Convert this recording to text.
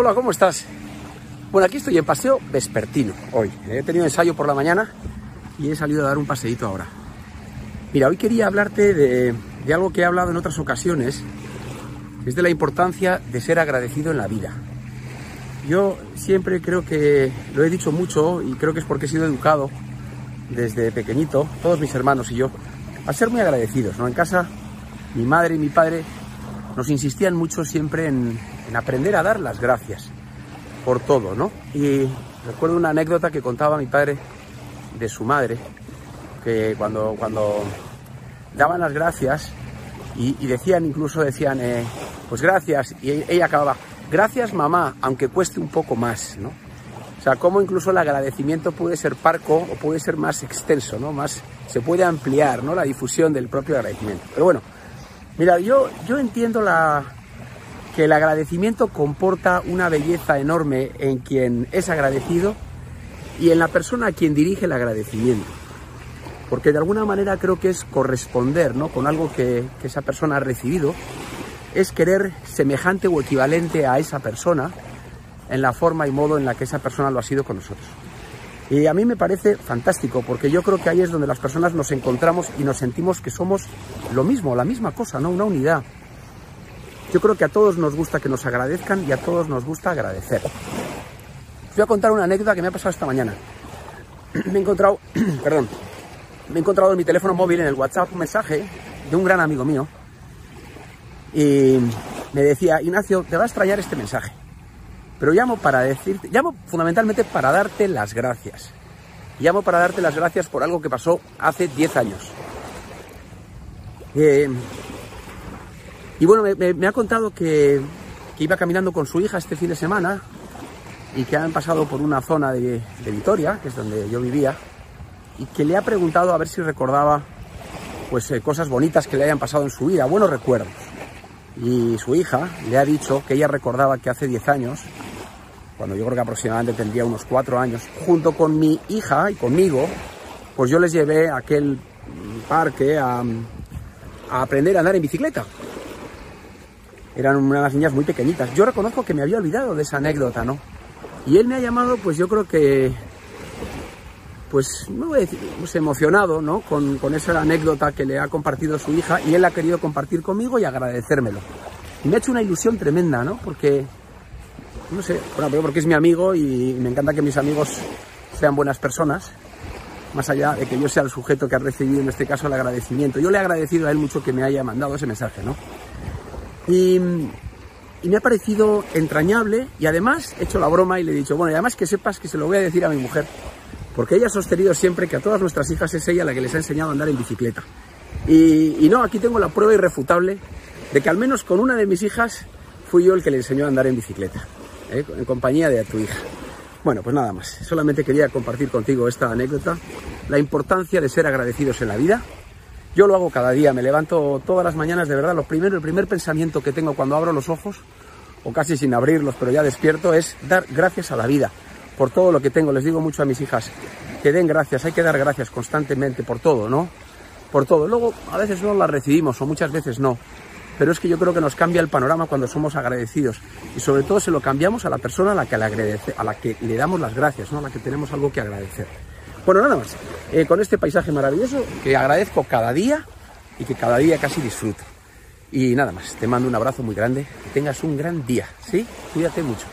Hola, ¿cómo estás? Bueno, aquí estoy en paseo vespertino hoy. He tenido ensayo por la mañana y he salido a dar un paseíto ahora. Mira, hoy quería hablarte de, de algo que he hablado en otras ocasiones, es de la importancia de ser agradecido en la vida. Yo siempre creo que lo he dicho mucho y creo que es porque he sido educado desde pequeñito, todos mis hermanos y yo, a ser muy agradecidos. ¿no? En casa, mi madre y mi padre nos insistían mucho siempre en, en aprender a dar las gracias por todo, ¿no? Y recuerdo una anécdota que contaba mi padre de su madre, que cuando, cuando daban las gracias y, decían, incluso decían, eh, pues gracias, y ella acababa, gracias mamá, aunque cueste un poco más, ¿no? O sea, cómo incluso el agradecimiento puede ser parco o puede ser más extenso, ¿no? Más, se puede ampliar, ¿no? La difusión del propio agradecimiento. Pero bueno, mira, yo, yo entiendo la, que el agradecimiento comporta una belleza enorme en quien es agradecido y en la persona a quien dirige el agradecimiento. Porque de alguna manera creo que es corresponder ¿no? con algo que, esa persona ha recibido, es querer semejante o equivalente a esa persona en la forma y modo en la que esa persona lo ha sido con nosotros. Y a mí me parece fantástico, porque yo creo que ahí es donde las personas nos encontramos y nos sentimos que somos lo mismo, la misma cosa, ¿no? Una unidad. Yo creo que a todos nos gusta que nos agradezcan y a todos nos gusta agradecer. Voy a contar una anécdota que me ha pasado esta mañana. Me he encontrado, perdón, me he encontrado en mi teléfono móvil, en el WhatsApp, un mensaje de un gran amigo mío. Y me decía, Ignacio, te va a extrañar este mensaje. Pero llamo para decirte, llamo fundamentalmente para darte las gracias. Llamo para darte las gracias por algo que pasó hace 10 años. Eh, y bueno, me, ha contado que, iba caminando con su hija este fin de semana y que han pasado por una zona de, Vitoria, que es donde yo vivía, y que le ha preguntado a ver si recordaba pues eh, cosas bonitas que le hayan pasado en su vida, buenos recuerdos. Y su hija le ha dicho que ella recordaba que hace 10 años, cuando yo creo que aproximadamente tendría unos 4 años, junto con mi hija y conmigo, pues yo les llevé a aquel parque a aprender a andar en bicicleta eran unas niñas muy pequeñitas. Yo reconozco que me había olvidado de esa anécdota, ¿no? Y él me ha llamado, pues yo creo que, pues, no voy a decir, pues emocionado, ¿no? Con, con, esa anécdota que le ha compartido su hija y él ha querido compartir conmigo y agradecérmelo. Y me ha hecho una ilusión tremenda, ¿no? Porque, no sé, bueno, porque es mi amigo y me encanta que mis amigos sean buenas personas, más allá de que yo sea el sujeto que ha recibido en este caso el agradecimiento. Yo le he agradecido a él mucho que me haya mandado ese mensaje, ¿no? Y, me ha parecido entrañable y además he hecho la broma y le he dicho, bueno, y además que sepas que se lo voy a decir a mi mujer, porque ella ha sostenido siempre que a todas nuestras hijas es ella la que les ha enseñado a andar en bicicleta. Y, y no, aquí tengo la prueba irrefutable de que al menos con una de mis hijas fui yo el que le enseñó a andar en bicicleta, ¿eh? en compañía de tu hija. Bueno, pues nada más, solamente quería compartir contigo esta anécdota, la importancia de ser agradecidos en la vida, yo lo hago cada día, me levanto todas las mañanas, de verdad, lo primero, el primer pensamiento que tengo cuando abro los ojos, o casi sin abrirlos, pero ya despierto, es dar gracias a la vida por todo lo que tengo. Les digo mucho a mis hijas que den gracias, hay que dar gracias constantemente por todo, ¿no? Por todo. Luego, a veces no las recibimos, o muchas veces no. Pero es que yo creo que nos cambia el panorama cuando somos agradecidos. Y sobre todo se lo cambiamos a la persona a la que le, agradece, a la que le damos las gracias, ¿no? A la que tenemos algo que agradecer. Bueno, nada más, eh, con este paisaje maravilloso que agradezco cada día y que cada día casi disfruto. Y nada más, te mando un abrazo muy grande, que tengas un gran día, ¿sí? Cuídate mucho.